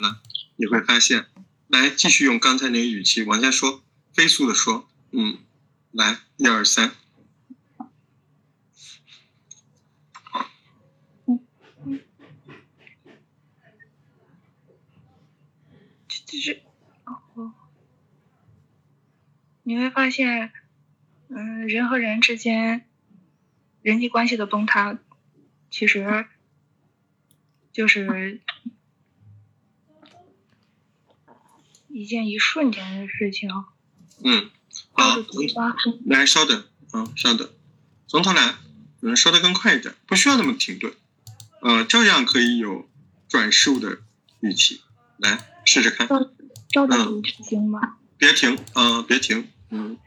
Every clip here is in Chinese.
呢，你会发现，来继续用刚才那个语气往下说，飞速的说，嗯，来，一二三，这这是哦，你会发现，嗯，人和人之间人际关系的崩塌，其实就是一件一瞬间的事情。嗯，好来，稍等，啊，稍等，从头来，嗯，说的更快一点，不需要那么停顿，呃，照样可以有转述的语气，来试试看，照照着读行吗？别停，啊、别停，嗯，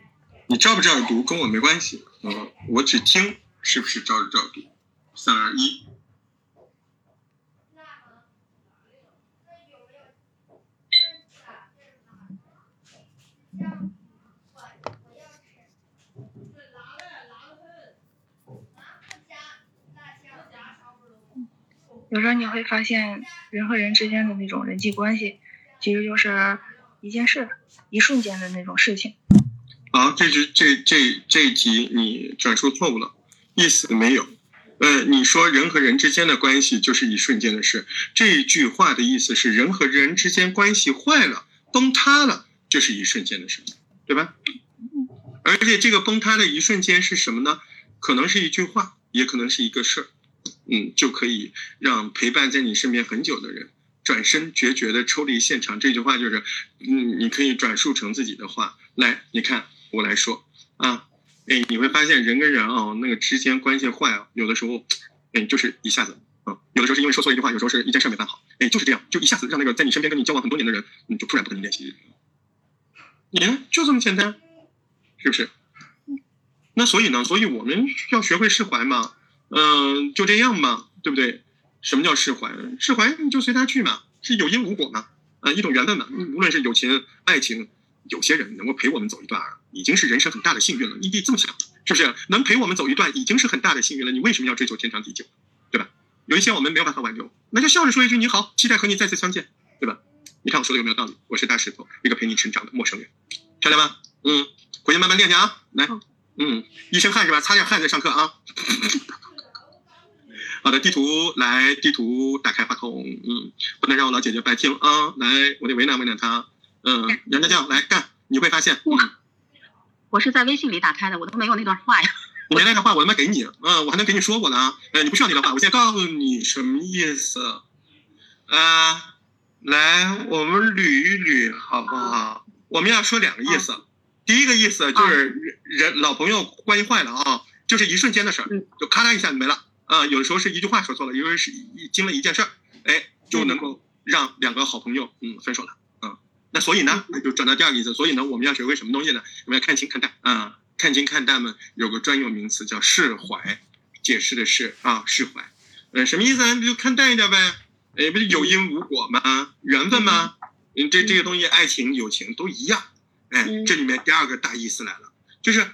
你照不照着读跟我没关系，嗯、我只听是不是照着照着读，三二一，有时候你会发现，人和人之间的那种人际关系，其实就是一件事，一瞬间的那种事情。好，这句这这这一题你转述错误了，意思没有。呃，你说人和人之间的关系就是一瞬间的事，这一句话的意思是人和人之间关系坏了、崩塌了，就是一瞬间的事，对吧？而且这个崩塌的一瞬间是什么呢？可能是一句话，也可能是一个事儿，嗯，就可以让陪伴在你身边很久的人转身决绝的抽离现场。这句话就是，嗯，你可以转述成自己的话。来，你看我来说啊，哎，你会发现人跟人啊，那个之间关系坏啊，有的时候，哎，就是一下子，啊，有的时候是因为说错一句话，有时候是一件事没办好，哎，就是这样，就一下子让那个在你身边跟你交往很多年的人，嗯，就突然不跟你联系。你看，就这么简单，是不是？那所以呢，所以我们要学会释怀嘛，嗯、就这样嘛，对不对？什么叫释怀？释怀你就随他去嘛，是有因无果嘛，啊、一种缘分嘛。无论是友情、爱情，有些人能够陪我们走一段儿，已经是人生很大的幸运了。你得这么想，是不是？能陪我们走一段，已经是很大的幸运了。你为什么要追求天长地久，对吧？有一些我们没有办法挽留，那就笑着说一句你好，期待和你再次相见，对吧？你看我说的有没有道理？我是大石头，一个陪你成长的陌生人，漂亮吗？嗯，回去慢慢练去啊，来，嗯，一身汗是吧？擦点汗再上课啊。好的，地图来，地图打开话筒，嗯，不能让我老姐姐白听啊，来，我得为难为难她，嗯，杨家将来干，你会发现，嗯，我是在微信里打开的，我都没有那段话呀。我没那段话，我他妈给你，嗯，我还能给你说过呢，呃，你不需要那段话，我现在告诉你什么意思，啊，来，我们捋一捋好不好？我们要说两个意思，第一个意思就是人人老朋友关系坏了啊，就是一瞬间的事儿嗯，就咔啦一下就没了，啊，有的时候是一句话说错了，因为是一经了一件事儿，哎，就能够让两个好朋友嗯分手了，嗯，那所以呢，那就转到第二个意思，所以呢，我们要学会什么东西呢？我们要看清看淡啊。看清看淡嘛，有个专用名词叫释怀，解释的是啊释怀，嗯什么意思啊？不就看淡一点呗？哎，不是有因无果吗？缘分吗？嗯，这这些东西，爱情、友情都一样。哎，嗯这里面第二个大意思来了，就是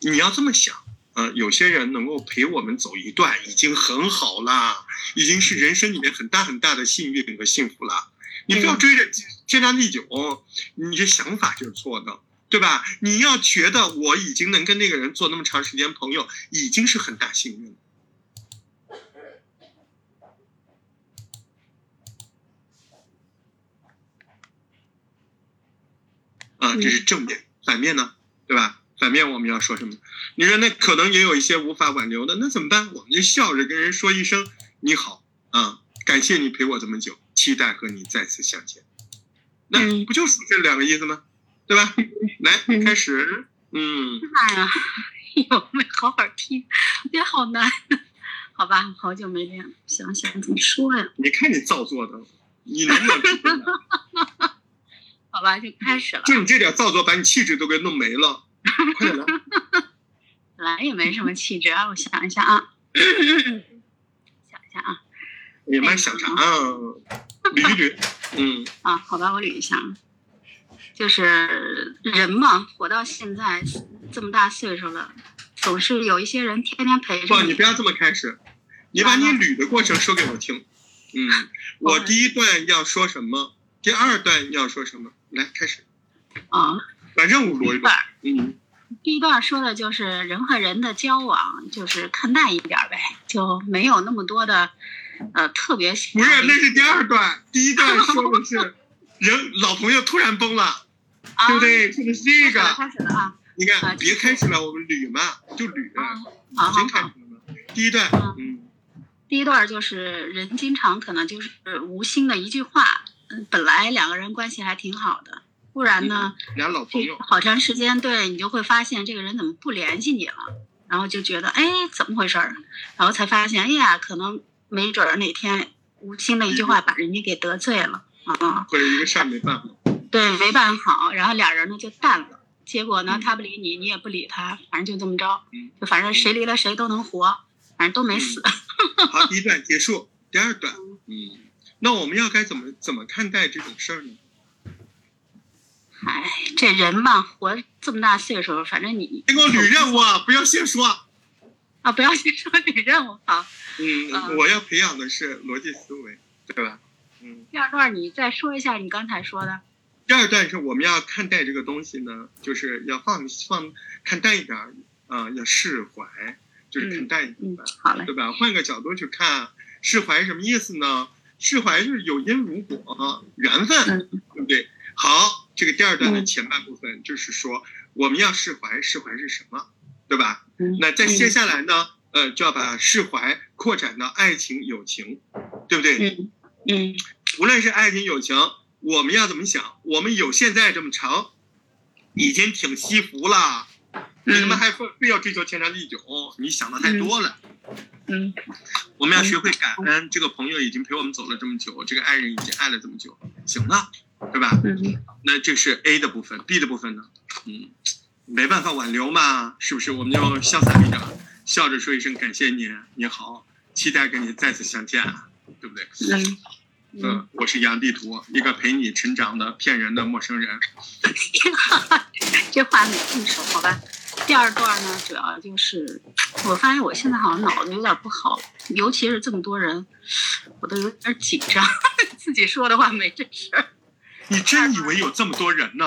你要这么想，呃，有些人能够陪我们走一段，已经很好了，已经是人生里面很大很大的幸运和幸福了。你不要追着天长地久，你这想法就是错的。对吧？你要觉得我已经能跟那个人做那么长时间朋友，已经是很大幸运了。啊，这是正面，反面呢？对吧？反面我们要说什么？你说那可能也有一些无法挽留的，那怎么办？我们就笑着跟人说一声你好啊，感谢你陪我这么久，期待和你再次相见。那嗯不就是这两个意思吗？对吧？来，嗯开始。嗯，哎呀，有没好好听？也好难。好吧，好久没练了，想想怎么说呀？你看你造作的，你能不能？好吧，就开始了。就你这点造作，把你气质都给弄没了。快 点来，本来也没什么气质啊，我想一下啊，想一下啊你们想啥啊？捋一捋。嗯，啊，好吧，我捋一下啊。就是人嘛，活到现在这么大岁数了，总是有一些人天天陪着不，你不要这么开始，你把你捋的过程说给我听。嗯，我第一段要说什么？第二段要说什么？来，开始。啊，把任务罗一罗。嗯，第一段说的就是人和人的交往，就是看淡一点呗，就没有那么多的，呃，特别。不是，那是第二段。第一段 说的是人老朋友突然崩了，对不对？说的是这个。开始了啊！你看，别开始了，我们捋嘛，就捋。已经开始了吗？第一段，嗯。第一段就是人经常可能就是无心的一句话，嗯，本来两个人关系还挺好的，忽然呢，俩老朋友，好长时间，对你就会发现这个人怎么不联系你了，然后就觉得哎怎么回事儿，然后才发现哎呀可能没准儿哪天无心的一句话 把人家给得罪了啊，或者一个事儿没办好，对，没办好，然后俩人呢就淡了，结果呢他不理你，你也不理他，反正就这么着，就反正谁离了谁都能活，反正都没死。好，第一段结束。第二段，嗯，那我们要该怎么怎么看待这种事儿呢？哎，这人嘛，活这么大岁数，反正你先给我捋任务啊，不要先说啊，不要先说捋任务。好，嗯，我要培养的是逻辑思维，对吧？嗯。第二段你再说一下你刚才说的。第二段是我们要看待这个东西呢，就是要放放看淡一点啊，要释怀。就是看淡一点，好嘞，对吧？换个角度去看，释怀什么意思呢？释怀就是有因如果，缘分，对不对？好，这个第二段的前半部分就是说，我们要释怀，释怀是什么？对吧？那在接下来呢？呃，就要把释怀扩展到爱情、友情，对不对？嗯嗯。无论是爱情、友情，我们要怎么想？我们有现在这么长，已经挺惜福了。你他妈还非非要追求天长地久？你想的太多了。嗯，我们要学会感恩，这个朋友已经陪我们走了这么久，这个爱人已经爱了这么久，行了，对吧？嗯。那这是 A 的部分，B 的部分呢？嗯，没办法挽留嘛，是不是？我们就潇洒一点，笑着说一声感谢你，你好，期待跟你再次相见，对不对？嗯。嗯，我是杨地图，一个陪你成长的骗人的陌生人。这话没这么说，好吧？第二段呢，主要就是我发现我现在好像脑子有点不好，尤其是这么多人，我都有点紧张。自己说的话没这事儿。你真以为有这么多人呢？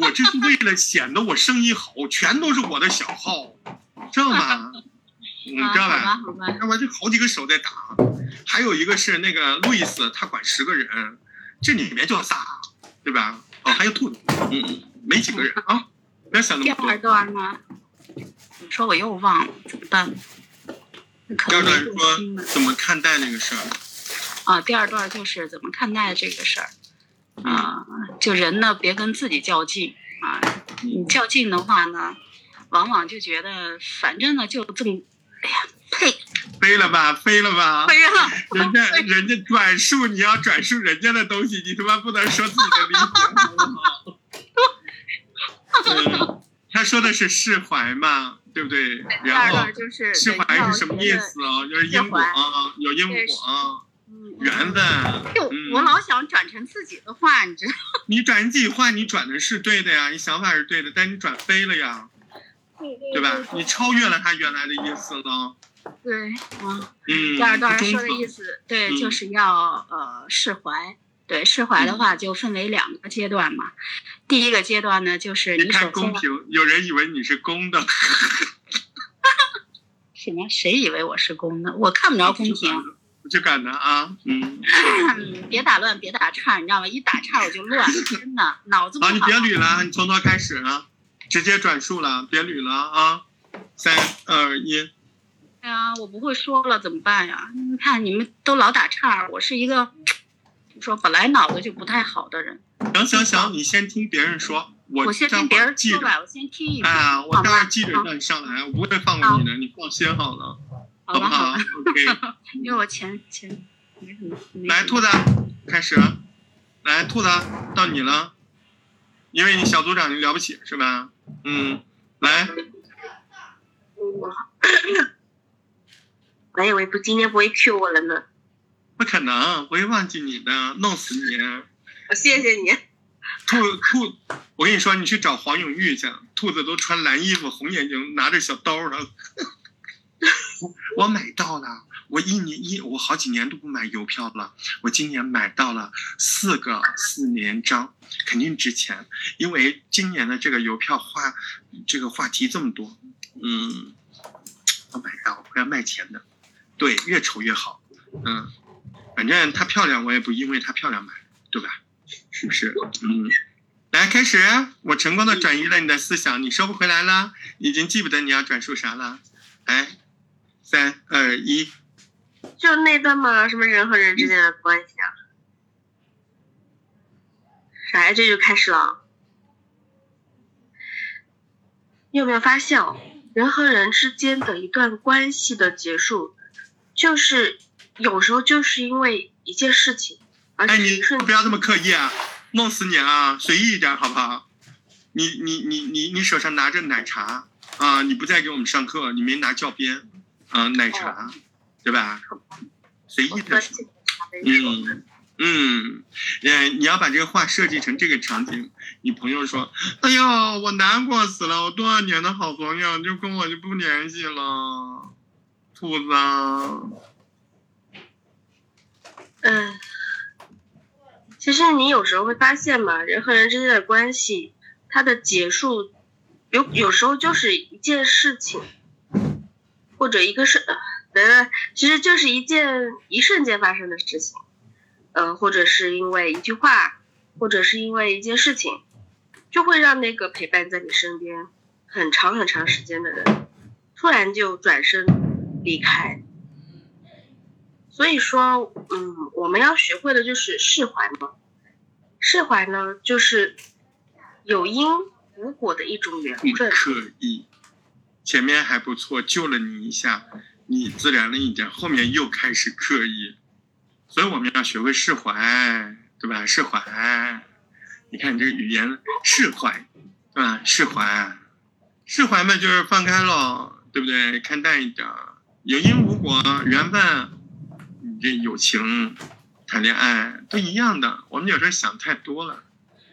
我这是为了显得我生意好，全都是我的小号，知道吗？你知道吧？要不然就好几个手在打。还有一个是那个路易斯，他管十个人，这里面就仨，对吧？哦，还有兔子，嗯嗯，没几个人啊。不要想那么多。第二段呢？你说我又忘了，怎么办？第二段说怎么看待那个事儿？啊，第二段就是怎么看待这个事儿？啊，就人呢，别跟自己较劲啊。你较劲的话呢，往往就觉得反正呢就这么，哎呀，呸！飞了吧，飞了吧，飞了。人家人家转述，你要转述人家的东西，你他妈不能说自己的理解。嗯，他说的是释怀嘛，对不对？然后释怀是什么意思啊？就是因果啊，有因果啊，缘分。就我老想转成自己的话，你知道？你转成自己话，你转的是对的呀，你想法是对的，但你转飞了呀，对吧？你超越了他原来的意思了。对，啊嗯。第二段说的意思，对，就是要呃释怀。对释怀的话，就分为两个阶段嘛。第一个阶段呢，就是你看公平，有人以为你是公的。什么？谁以为我是公的？我看不着公屏。我就敢的啊，嗯。别打乱，别打岔，你知道吗？一打岔我就乱，真的脑子不好。你别捋了，你从头开始啊，直接转述了，别捋了啊。三二一。哎呀，我不会说了，怎么办呀？你看你们都老打岔，我是一个。说本来脑子就不太好的人，行行行，你先听别人说，我先听别人说吧，我先听一啊，我待会儿记着让你上来，我不会放过你的，你放心好了，好不好？OK，因为我前前没什么。来，兔子，开始，来，兔子到你了，因为你小组长你了不起是吧？嗯，来。我 以为不今天不会 Q 我了呢。不可能，不会忘记你的，弄死你！我谢谢你。兔兔，我跟你说，你去找黄永玉去。兔子都穿蓝衣服，红眼睛，拿着小刀呢。我买到了，我一年一我好几年都不买邮票了，我今年买到了四个四年章，肯定值钱，因为今年的这个邮票话这个话题这么多，嗯，我买到我要卖钱的，对，越丑越好，嗯，反正它漂亮，我也不因为它漂亮买，对吧？是不是？嗯。来开始，我成功的转移了你的思想，你收不回来了，已经记不得你要转述啥了。来，三二一，就那段嘛，什么人和人之间的关系啊？啥呀？这就开始了。你有没有发现哦，人和人之间的一段关系的结束，就是有时候就是因为一件事情，而且哎，你不要这么刻意啊！弄死你啊！随意一点好不好？你你你你你手上拿着奶茶啊！你不再给我们上课，你没拿教鞭啊？奶茶，对吧？随意的说，嗯嗯，呃，你要把这个话设计成这个场景。你朋友说：“哎呦，我难过死了，我多少年的好朋友就跟我就不联系了，兔子。”嗯。其实你有时候会发现嘛，人和人之间的关系，它的结束，有有时候就是一件事情，或者一个是，呃，其实就是一件一瞬间发生的事情，呃，或者是因为一句话，或者是因为一件事情，就会让那个陪伴在你身边很长很长时间的人，突然就转身离开。所以说，嗯，我们要学会的就是释怀嘛。释怀呢，就是有因无果的一种缘分。前面还不错，救了你一下，你自然了一点，后面又开始刻意。所以我们要学会释怀，对吧？释怀，你看你这个语言，释怀，对吧？释怀，释怀嘛，就是放开了，对不对？看淡一点，有因无果，缘分。你这友情、谈恋爱都一样的，我们有时候想太多了，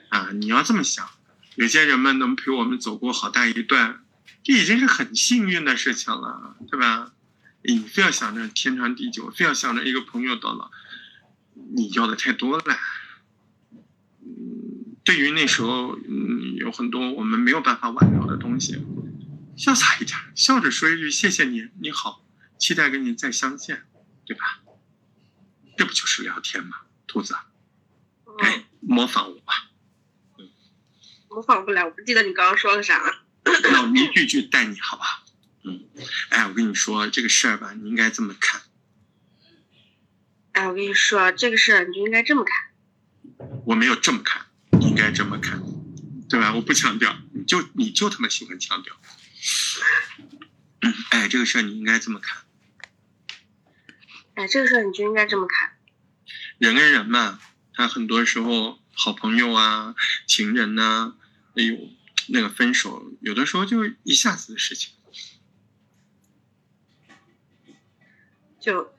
啊！你要这么想，有些人们能陪我们走过好大一段，这已经是很幸运的事情了，对吧？你非要想着天长地久，非要想着一个朋友到老，你要的太多了。嗯，对于那时候，嗯，有很多我们没有办法挽留的东西，潇洒一点，笑着说一句谢谢你，你好，期待跟你再相见，对吧？这不就是聊天吗，兔子？哎，模仿我吧。嗯，模仿不来，我不记得你刚刚说了啥了。那我一句句带你，好不好？嗯，哎，我跟你说这个事儿吧，你应该这么看。哎，我跟你说这个事儿，你就应该这么看。我没有这么看，你应该这么看，对吧？我不强调，你就你就他妈喜欢强调。哎，这个事儿你应该这么看。哎，这个事儿你就应该这么看。人跟人嘛，他很多时候好朋友啊、情人呐，哎呦，那个分手有的时候就一下子的事情。就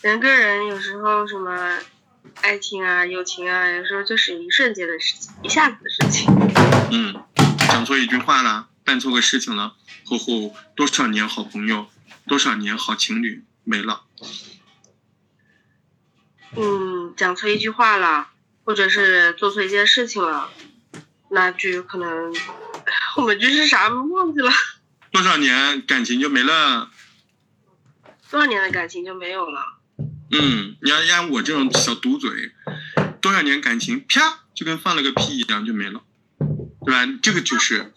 人跟人有时候什么爱情啊、友情啊，有时候就是一瞬间的事情，一下子的事情。嗯，讲错一句话了，办错个事情了，后后多少年好朋友，多少年好情侣没了。嗯，讲错一句话了，或者是做错一件事情了，那就有可能后面句是啥忘记了。多少年感情就没了？多少年的感情就没有了？嗯，你要按我这种小毒嘴，多少年感情啪就跟放了个屁一样就没了，对吧？这个就是，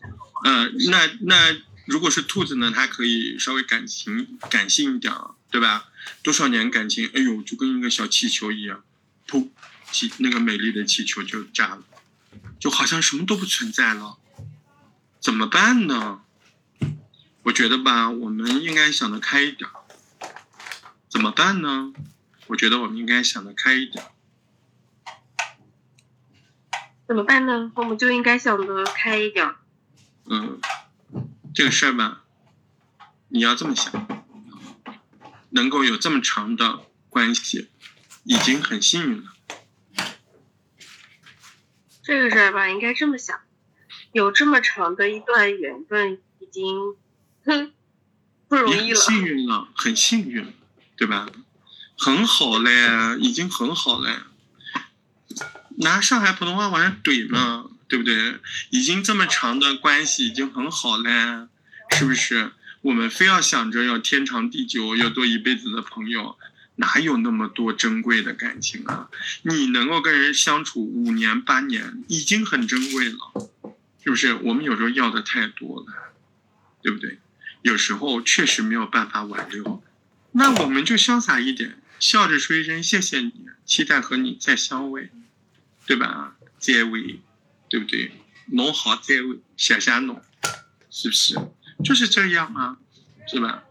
嗯，那那如果是兔子呢，它可以稍微感情感性一点，对吧？多少年感情，哎呦，就跟一个小气球一样，噗，气那个美丽的气球就炸了，就好像什么都不存在了，怎么办呢？我觉得吧，我们应该想得开一点。怎么办呢？我觉得我们应该想得开一点。怎么办呢？我们就应该想得开一点。嗯，这个事儿吧，你要这么想。能够有这么长的关系，已经很幸运了。这个事儿吧，应该这么想：有这么长的一段缘分，已经，哼，不容易了。幸运了，很幸运，对吧？很好嘞，已经很好嘞。拿上海普通话往上怼嘛，对不对？已经这么长的关系，已经很好嘞，是不是？我们非要想着要天长地久，要做一辈子的朋友，哪有那么多珍贵的感情啊？你能够跟人相处五年八年，已经很珍贵了，是不是？我们有时候要的太多了，对不对？有时候确实没有办法挽留，那我们就潇洒一点，笑着说一声谢谢你，期待和你再相会，对吧？再会，对不对？侬好，再会，谢谢侬，是不是？就是这样啊，是吧？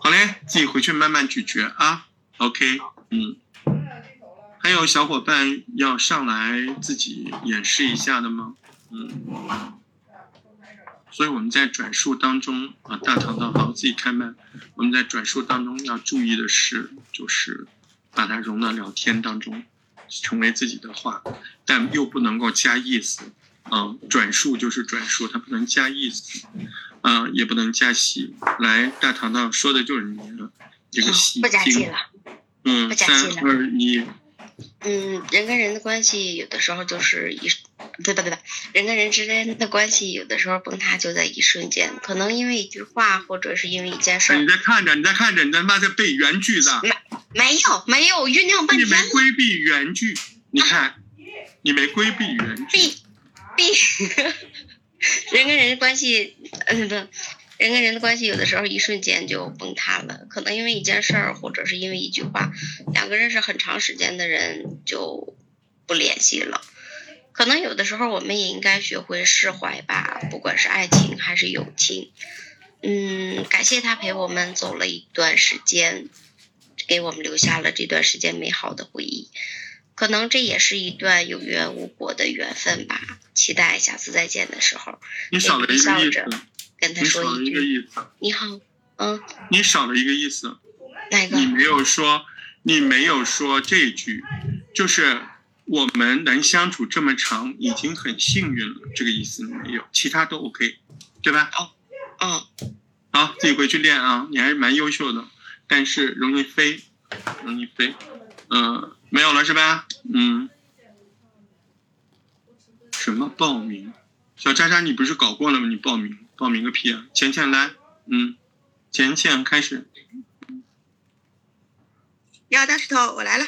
好嘞，自己回去慢慢咀嚼啊。OK，嗯。还有小伙伴要上来自己演示一下的吗？嗯。所以我们在转述当中啊，大堂的好自己开麦。我们在转述当中要注意的是，就是把它融到聊天当中，成为自己的话，但又不能够加意思。嗯，转述就是转述，它不能加意思，啊，也不能加戏。来，大堂堂说的就是你的，这个戏不加戏。了。嗯，不加三二一，嗯，人跟人的关系有的时候就是一，对吧对吧？人跟人之间的关系有的时候崩塌就在一瞬间，可能因为一句话，或者是因为一件事儿你，在看着，你在看着，你他妈在背原句的，没没有没有酝酿半天你，没规避原句，你看，你没规避原句。避避人跟人的关系，嗯不，人跟人的关系有的时候一瞬间就崩塌了，可能因为一件事儿，或者是因为一句话，两个认识很长时间的人就不联系了。可能有的时候我们也应该学会释怀吧，不管是爱情还是友情。嗯，感谢他陪我们走了一段时间，给我们留下了这段时间美好的回忆。可能这也是一段有缘无果的缘分吧。期待下次再见的时候，你少了一个意思，跟他你少了一个说一句意思，“你好”。嗯，你少了一个意思，哪个？你没有说，你没有说这句，就是我们能相处这么长，已经很幸运了，这个意思没有，其他都 OK，对吧？嗯，好，自己回去练啊，你还是蛮优秀的，但是容易飞，容易飞，嗯、没有了是吧？嗯，什么报名？小渣渣，你不是搞过了吗？你报名，报名个屁啊！浅浅来，嗯，浅浅开始，你好，大石头，我来了。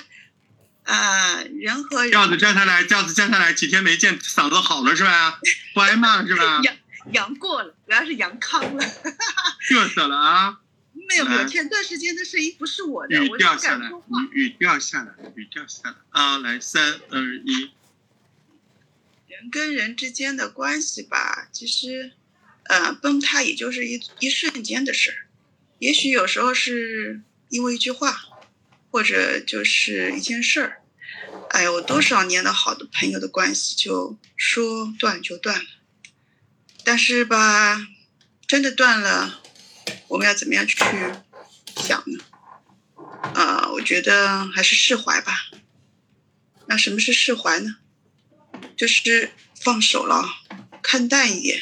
呃，人和人调子站下来，轿子站下来，几天没见，嗓子好了是吧？不挨骂是吧？阳阳过了，主要是阳康了。嘚瑟了啊！没有没有，前段时间的声音不是我的，语我是调下来，敢说话。语语调下来，雨掉下来啊！来，三二一，人跟人之间的关系吧，其实，呃，崩塌也就是一一瞬间的事儿。也许有时候是因为一句话，或者就是一件事儿。哎呦，我多少年的好的朋友的关系就说断就断了，但是吧，真的断了，我们要怎么样去想呢？啊、我觉得还是释怀吧。那什么是释怀呢？就是放手了，看淡一点。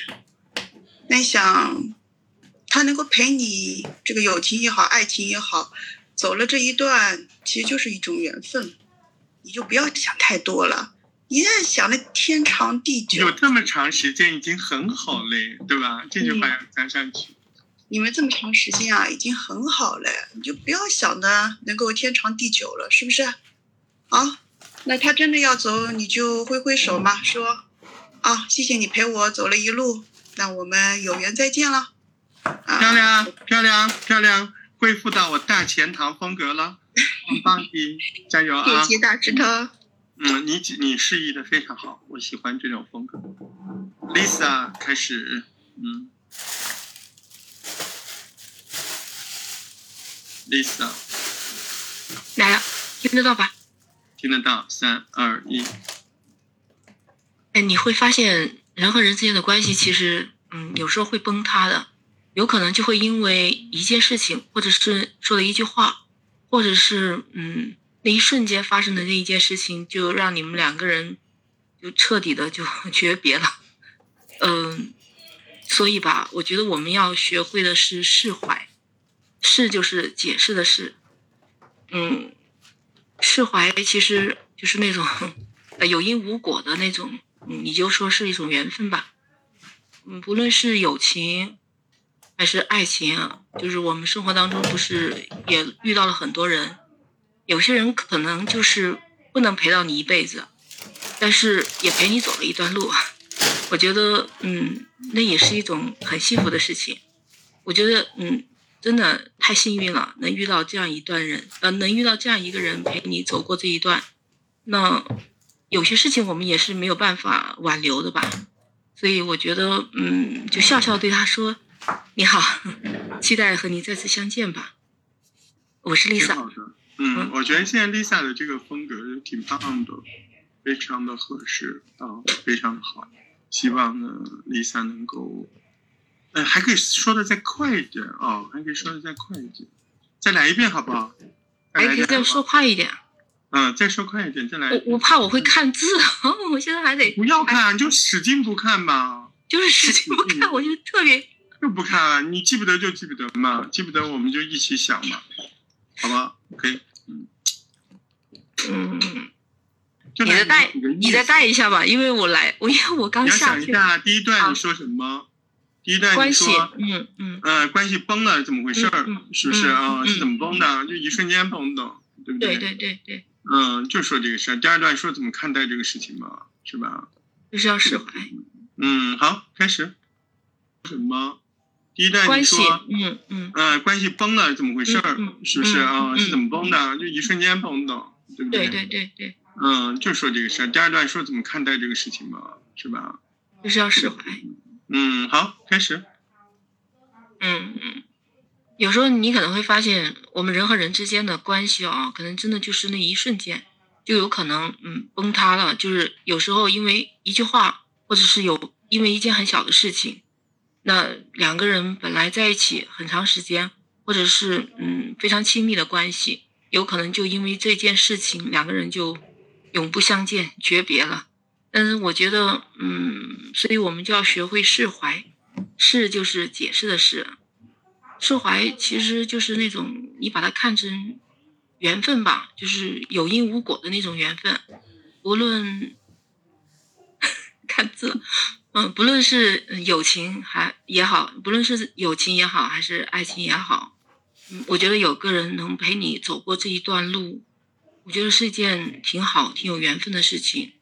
那你想，他能够陪你这个友情也好，爱情也好，走了这一段，其实就是一种缘分。你就不要想太多了，一旦想的天长地久有，这么长时间已经很好嘞，对吧？这句嗯话要加上去。你们这么长时间啊，已经很好嘞，你就不要想的能够天长地久了，是不是？好，那他真的要走，你就挥挥手嘛，说啊，谢谢你陪我走了一路，那我们有缘再见了。啊，漂亮，漂亮，漂亮，恢复到我大钱塘风格了，很棒的，加油啊！谢谢大石头。嗯，你你示意的非常好，我喜欢这种风格。Lisa 开始，嗯，Lisa 来了，听得到吧？听得到，三二一，哎，你会发现人和人之间的关系其实，嗯，有时候会崩塌的，有可能就会因为一件事情，或者是说了一句话，或者是嗯那一瞬间发生的那一件事情，就让你们两个人就彻底的就 诀别了。嗯，所以吧，我觉得我们要学会的是释怀，释就是解释的释。嗯，释怀其实就是那种呃有因无果的那种，你就说是一种缘分吧。嗯，不论是友情还是爱情啊，就是我们生活当中不是也遇到了很多人，有些人可能就是不能陪到你一辈子，但是也陪你走了一段路。我觉得，嗯，那也是一种很幸福的事情。我觉得，嗯。真的太幸运了，能遇到这样一段人，呃，能遇到这样一个人陪你走过这一段。那有些事情我们也是没有办法挽留的吧，所以我觉得，嗯，就笑笑对他说：“你好，期待和你再次相见吧。”我是 Lisa。嗯，我觉得现在 Lisa 的这个风格挺棒的，非常的合适啊，非常的好。希望呢，Lisa 能够。嗯，还可以说的再快一点啊，还可以说的再快一点，再来一遍好不好？还可以再说快一点。嗯，再说快一点，再来。我我怕我会看字，我现在还得。不要看，就使劲不看吧。就是使劲不看，我就特别。就不看，你记不得就记不得嘛，记不得我们就一起想嘛，好吧？OK，嗯。嗯。你再带，你再带一下吧，因为我来，我因为我刚下去。你要想一下第一段你说什么。第一段你说，嗯嗯，呃，关系崩了，怎么回事儿？是不是啊？是怎么崩的？就一瞬间崩的，对不对？对对对对。嗯，就说这个事儿。第二段说怎么看待这个事情嘛，是吧？就是要释怀。嗯，好，开始。什么？第一段你说，嗯嗯，呃，关系崩了，怎么回事儿？是不是啊？是怎么崩的？就一瞬间崩的，对不对？对对对对。嗯，就说这个事儿。第二段说怎么看待这个事情嘛，是吧？就是要释怀。嗯，好，开始。嗯嗯，有时候你可能会发现，我们人和人之间的关系啊，可能真的就是那一瞬间，就有可能嗯崩塌了。就是有时候因为一句话，或者是有因为一件很小的事情，那两个人本来在一起很长时间，或者是嗯非常亲密的关系，有可能就因为这件事情，两个人就永不相见，诀别了。但是我觉得，嗯，所以我们就要学会释怀，释就是解释的释，释怀其实就是那种你把它看成缘分吧，就是有因无果的那种缘分，无论 看字，嗯，不论是友情还也好，不论是友情也好，还是爱情也好，嗯，我觉得有个人能陪你走过这一段路，我觉得是一件挺好、挺有缘分的事情。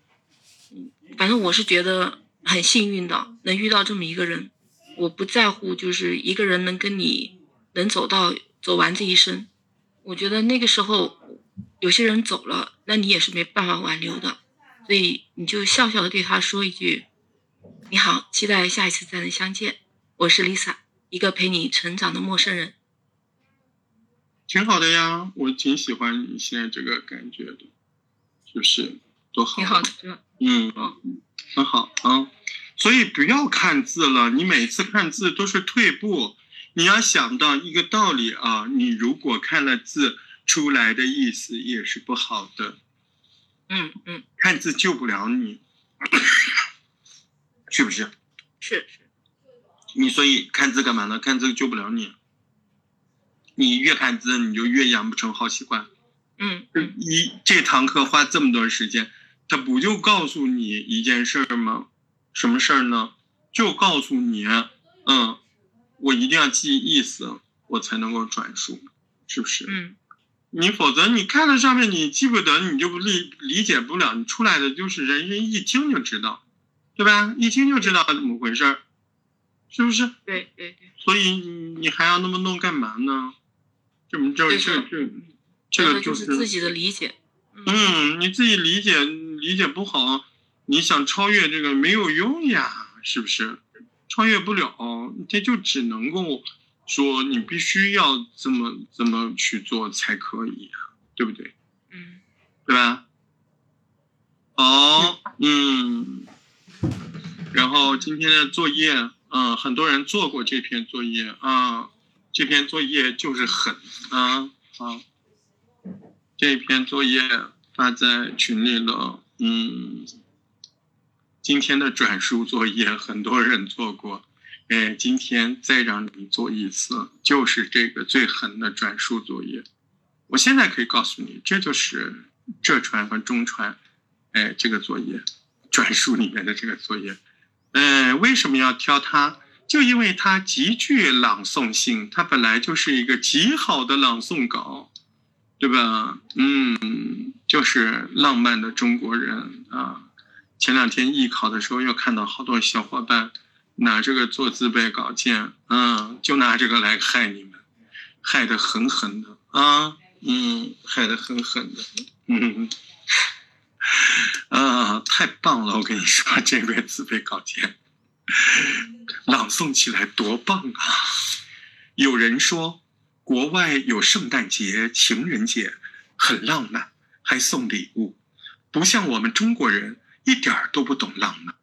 反正我是觉得很幸运的，能遇到这么一个人。我不在乎，就是一个人能跟你能走到走完这一生。我觉得那个时候有些人走了，那你也是没办法挽留的。所以你就笑笑的对他说一句：“你好，期待下一次再能相见。我是 Lisa，一个陪你成长的陌生人。”挺好的呀，我挺喜欢你现在这个感觉的，是不是？多好。挺好的，是吧？嗯嗯，很好啊，所以不要看字了。你每次看字都是退步。你要想到一个道理啊，你如果看了字出来的意思也是不好的。嗯嗯，看字救不了你，是不是？是是。你所以看字干嘛呢？看字救不了你。你越看字，你就越养不成好习惯。嗯，一这堂课花这么多时间。他不就告诉你一件事儿吗？什么事儿呢？就告诉你，嗯，我一定要记意思，我才能够转述，是不是？嗯。你否则你看了上面你记不得，你就不理理解不了，你出来的就是人人一听就知道，对吧？一听就知道怎么回事儿，是不是？对对对。所以你还要那么弄干嘛呢？这么这这这，这个就是自己的理解。嗯，你自己理解。理解不好，你想超越这个没有用呀，是不是？超越不了，这就只能够说你必须要这么这么去做才可以，对不对？嗯，对吧？好，嗯，然后今天的作业，嗯，很多人做过这篇作业啊，这篇作业就是狠啊，好，这篇作业发在群里了。嗯，今天的转述作业很多人做过，哎，今天再让你做一次，就是这个最狠的转述作业。我现在可以告诉你，这就是浙传和中传，哎，这个作业转述里面的这个作业。呃，为什么要挑它？就因为它极具朗诵性，它本来就是一个极好的朗诵稿，对吧？嗯，就是浪漫的中国人啊。前两天艺考的时候，又看到好多小伙伴。拿这个做自备稿件，嗯，就拿这个来害你们，害得狠狠的啊，嗯，害得狠狠的，嗯，啊，太棒了！我跟你说，这篇自备稿件朗诵起来多棒啊！有人说，国外有圣诞节、情人节，很浪漫，还送礼物，不像我们中国人，一点儿都不懂浪漫。